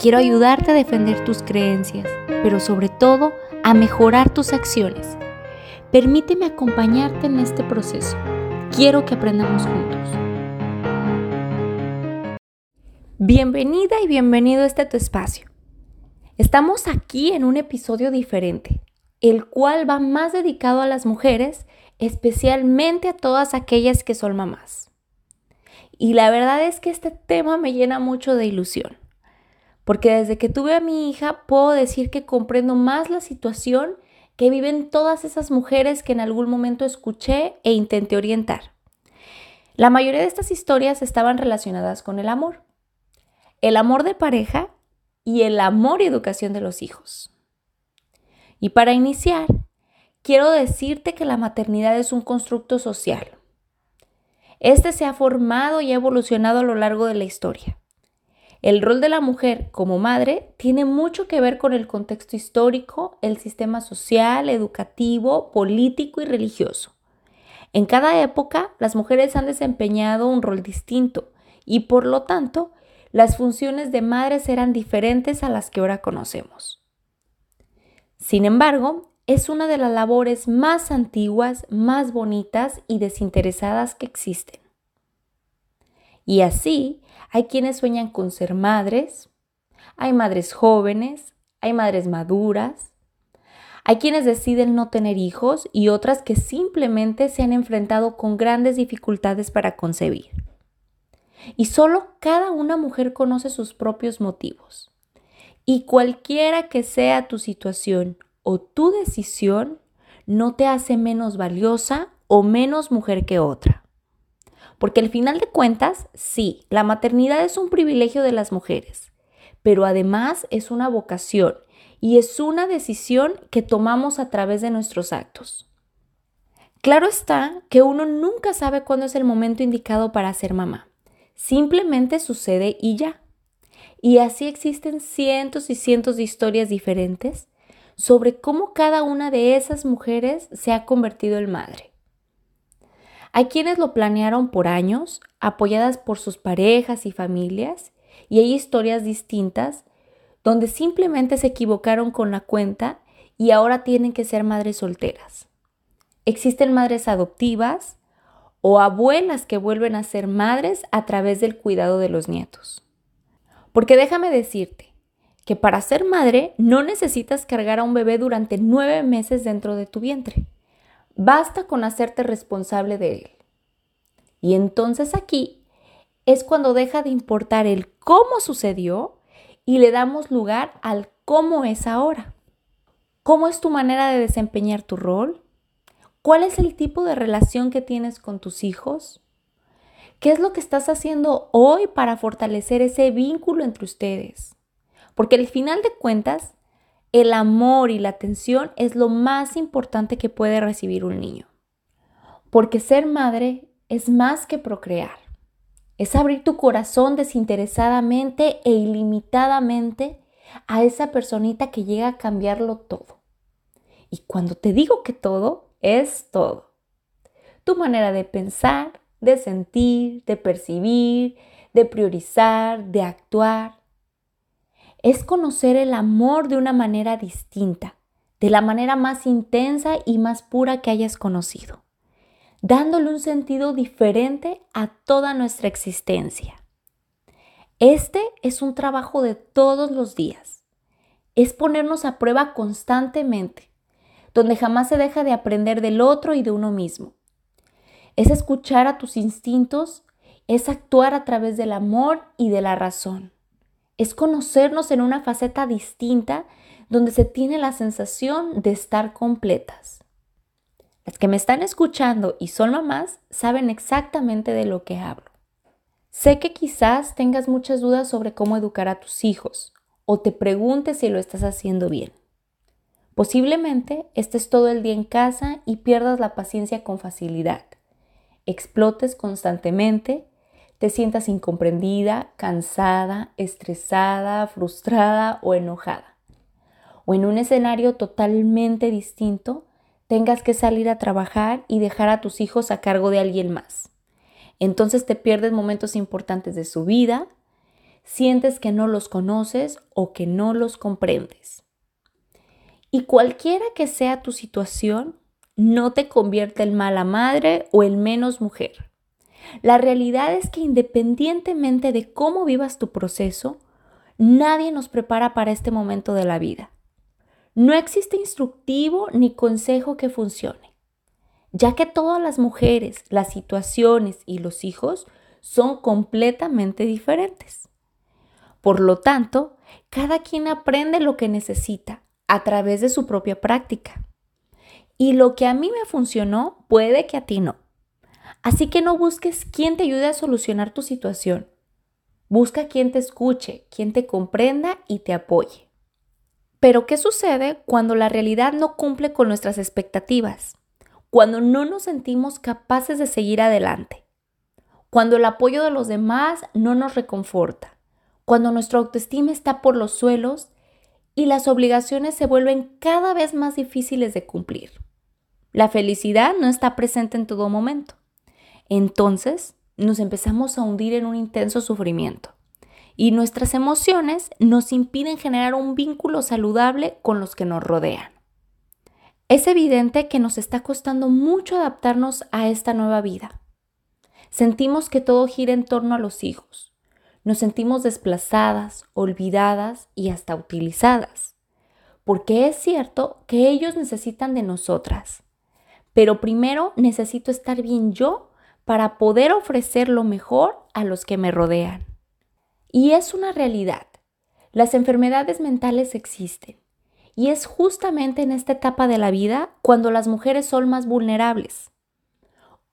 Quiero ayudarte a defender tus creencias pero sobre todo a mejorar tus acciones. Permíteme acompañarte en este proceso. Quiero que aprendamos juntos. Bienvenida y bienvenido a este tu espacio. Estamos aquí en un episodio diferente, el cual va más dedicado a las mujeres, especialmente a todas aquellas que son mamás. Y la verdad es que este tema me llena mucho de ilusión porque desde que tuve a mi hija puedo decir que comprendo más la situación que viven todas esas mujeres que en algún momento escuché e intenté orientar. La mayoría de estas historias estaban relacionadas con el amor, el amor de pareja y el amor y educación de los hijos. Y para iniciar, quiero decirte que la maternidad es un constructo social. Este se ha formado y ha evolucionado a lo largo de la historia. El rol de la mujer como madre tiene mucho que ver con el contexto histórico, el sistema social, educativo, político y religioso. En cada época, las mujeres han desempeñado un rol distinto y por lo tanto, las funciones de madres eran diferentes a las que ahora conocemos. Sin embargo, es una de las labores más antiguas, más bonitas y desinteresadas que existen. Y así, hay quienes sueñan con ser madres, hay madres jóvenes, hay madres maduras, hay quienes deciden no tener hijos y otras que simplemente se han enfrentado con grandes dificultades para concebir. Y solo cada una mujer conoce sus propios motivos. Y cualquiera que sea tu situación o tu decisión, no te hace menos valiosa o menos mujer que otra. Porque al final de cuentas, sí, la maternidad es un privilegio de las mujeres, pero además es una vocación y es una decisión que tomamos a través de nuestros actos. Claro está que uno nunca sabe cuándo es el momento indicado para ser mamá. Simplemente sucede y ya. Y así existen cientos y cientos de historias diferentes sobre cómo cada una de esas mujeres se ha convertido en madre. Hay quienes lo planearon por años, apoyadas por sus parejas y familias, y hay historias distintas donde simplemente se equivocaron con la cuenta y ahora tienen que ser madres solteras. Existen madres adoptivas o abuelas que vuelven a ser madres a través del cuidado de los nietos. Porque déjame decirte que para ser madre no necesitas cargar a un bebé durante nueve meses dentro de tu vientre. Basta con hacerte responsable de él. Y entonces aquí es cuando deja de importar el cómo sucedió y le damos lugar al cómo es ahora. ¿Cómo es tu manera de desempeñar tu rol? ¿Cuál es el tipo de relación que tienes con tus hijos? ¿Qué es lo que estás haciendo hoy para fortalecer ese vínculo entre ustedes? Porque al final de cuentas, el amor y la atención es lo más importante que puede recibir un niño. Porque ser madre es más que procrear. Es abrir tu corazón desinteresadamente e ilimitadamente a esa personita que llega a cambiarlo todo. Y cuando te digo que todo, es todo. Tu manera de pensar, de sentir, de percibir, de priorizar, de actuar, es conocer el amor de una manera distinta, de la manera más intensa y más pura que hayas conocido, dándole un sentido diferente a toda nuestra existencia. Este es un trabajo de todos los días. Es ponernos a prueba constantemente, donde jamás se deja de aprender del otro y de uno mismo. Es escuchar a tus instintos, es actuar a través del amor y de la razón es conocernos en una faceta distinta donde se tiene la sensación de estar completas. Las que me están escuchando y son mamás saben exactamente de lo que hablo. Sé que quizás tengas muchas dudas sobre cómo educar a tus hijos o te preguntes si lo estás haciendo bien. Posiblemente estés todo el día en casa y pierdas la paciencia con facilidad. Explotes constantemente, te sientas incomprendida, cansada, estresada, frustrada o enojada. O en un escenario totalmente distinto, tengas que salir a trabajar y dejar a tus hijos a cargo de alguien más. Entonces te pierdes momentos importantes de su vida, sientes que no los conoces o que no los comprendes. Y cualquiera que sea tu situación, no te convierte en mala madre o en menos mujer. La realidad es que independientemente de cómo vivas tu proceso, nadie nos prepara para este momento de la vida. No existe instructivo ni consejo que funcione, ya que todas las mujeres, las situaciones y los hijos son completamente diferentes. Por lo tanto, cada quien aprende lo que necesita a través de su propia práctica. Y lo que a mí me funcionó puede que a ti no. Así que no busques quien te ayude a solucionar tu situación. Busca quien te escuche, quien te comprenda y te apoye. Pero ¿qué sucede cuando la realidad no cumple con nuestras expectativas? Cuando no nos sentimos capaces de seguir adelante. Cuando el apoyo de los demás no nos reconforta. Cuando nuestra autoestima está por los suelos y las obligaciones se vuelven cada vez más difíciles de cumplir. La felicidad no está presente en todo momento. Entonces nos empezamos a hundir en un intenso sufrimiento y nuestras emociones nos impiden generar un vínculo saludable con los que nos rodean. Es evidente que nos está costando mucho adaptarnos a esta nueva vida. Sentimos que todo gira en torno a los hijos, nos sentimos desplazadas, olvidadas y hasta utilizadas, porque es cierto que ellos necesitan de nosotras. Pero primero necesito estar bien yo para poder ofrecer lo mejor a los que me rodean. Y es una realidad. Las enfermedades mentales existen. Y es justamente en esta etapa de la vida cuando las mujeres son más vulnerables.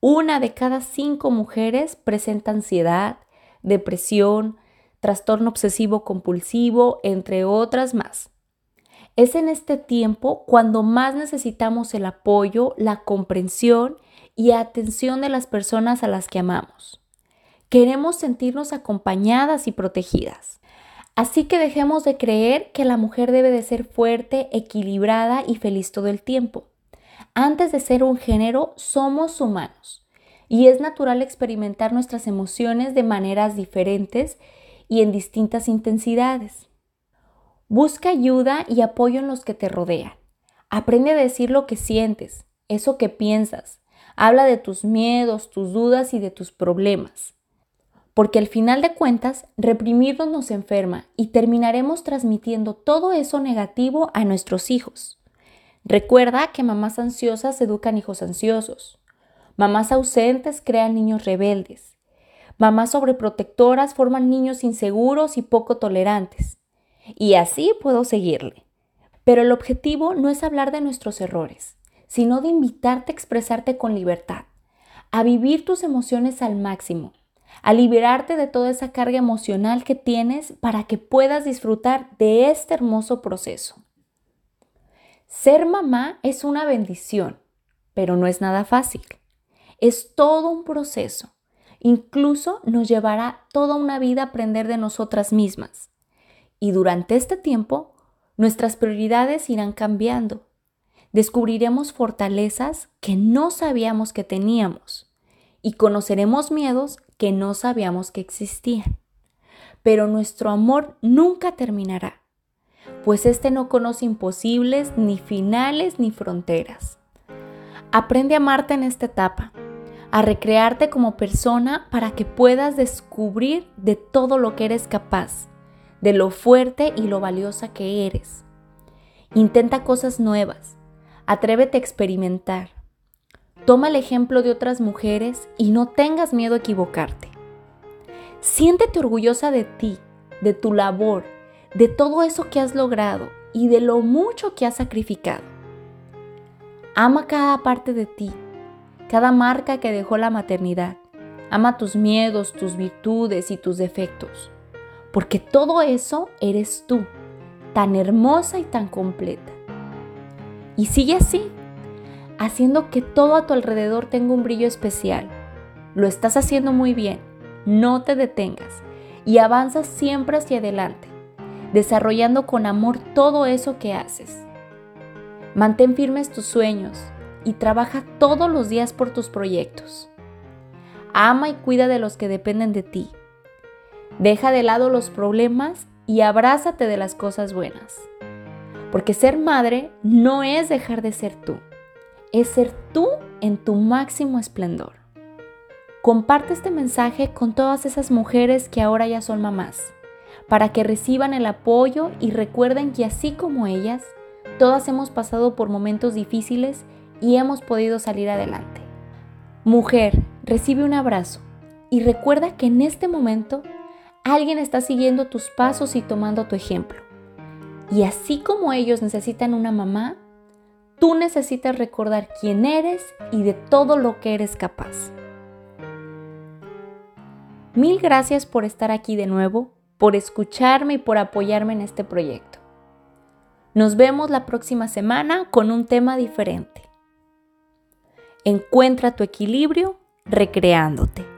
Una de cada cinco mujeres presenta ansiedad, depresión, trastorno obsesivo compulsivo, entre otras más. Es en este tiempo cuando más necesitamos el apoyo, la comprensión y atención de las personas a las que amamos. Queremos sentirnos acompañadas y protegidas. Así que dejemos de creer que la mujer debe de ser fuerte, equilibrada y feliz todo el tiempo. Antes de ser un género, somos humanos y es natural experimentar nuestras emociones de maneras diferentes y en distintas intensidades. Busca ayuda y apoyo en los que te rodean. Aprende a decir lo que sientes, eso que piensas. Habla de tus miedos, tus dudas y de tus problemas. Porque al final de cuentas, reprimirnos nos enferma y terminaremos transmitiendo todo eso negativo a nuestros hijos. Recuerda que mamás ansiosas educan hijos ansiosos. Mamás ausentes crean niños rebeldes. Mamás sobreprotectoras forman niños inseguros y poco tolerantes. Y así puedo seguirle. Pero el objetivo no es hablar de nuestros errores, sino de invitarte a expresarte con libertad, a vivir tus emociones al máximo, a liberarte de toda esa carga emocional que tienes para que puedas disfrutar de este hermoso proceso. Ser mamá es una bendición, pero no es nada fácil. Es todo un proceso. Incluso nos llevará toda una vida aprender de nosotras mismas. Y durante este tiempo, nuestras prioridades irán cambiando. Descubriremos fortalezas que no sabíamos que teníamos y conoceremos miedos que no sabíamos que existían. Pero nuestro amor nunca terminará, pues este no conoce imposibles, ni finales, ni fronteras. Aprende a amarte en esta etapa a recrearte como persona para que puedas descubrir de todo lo que eres capaz, de lo fuerte y lo valiosa que eres. Intenta cosas nuevas, atrévete a experimentar. Toma el ejemplo de otras mujeres y no tengas miedo a equivocarte. Siéntete orgullosa de ti, de tu labor, de todo eso que has logrado y de lo mucho que has sacrificado. Ama cada parte de ti cada marca que dejó la maternidad. Ama tus miedos, tus virtudes y tus defectos, porque todo eso eres tú, tan hermosa y tan completa. Y sigue así, haciendo que todo a tu alrededor tenga un brillo especial. Lo estás haciendo muy bien. No te detengas y avanza siempre hacia adelante, desarrollando con amor todo eso que haces. Mantén firmes tus sueños y trabaja todos los días por tus proyectos. Ama y cuida de los que dependen de ti. Deja de lado los problemas y abrázate de las cosas buenas. Porque ser madre no es dejar de ser tú, es ser tú en tu máximo esplendor. Comparte este mensaje con todas esas mujeres que ahora ya son mamás, para que reciban el apoyo y recuerden que así como ellas, todas hemos pasado por momentos difíciles y hemos podido salir adelante. Mujer, recibe un abrazo y recuerda que en este momento alguien está siguiendo tus pasos y tomando tu ejemplo. Y así como ellos necesitan una mamá, tú necesitas recordar quién eres y de todo lo que eres capaz. Mil gracias por estar aquí de nuevo, por escucharme y por apoyarme en este proyecto. Nos vemos la próxima semana con un tema diferente. Encuentra tu equilibrio recreándote.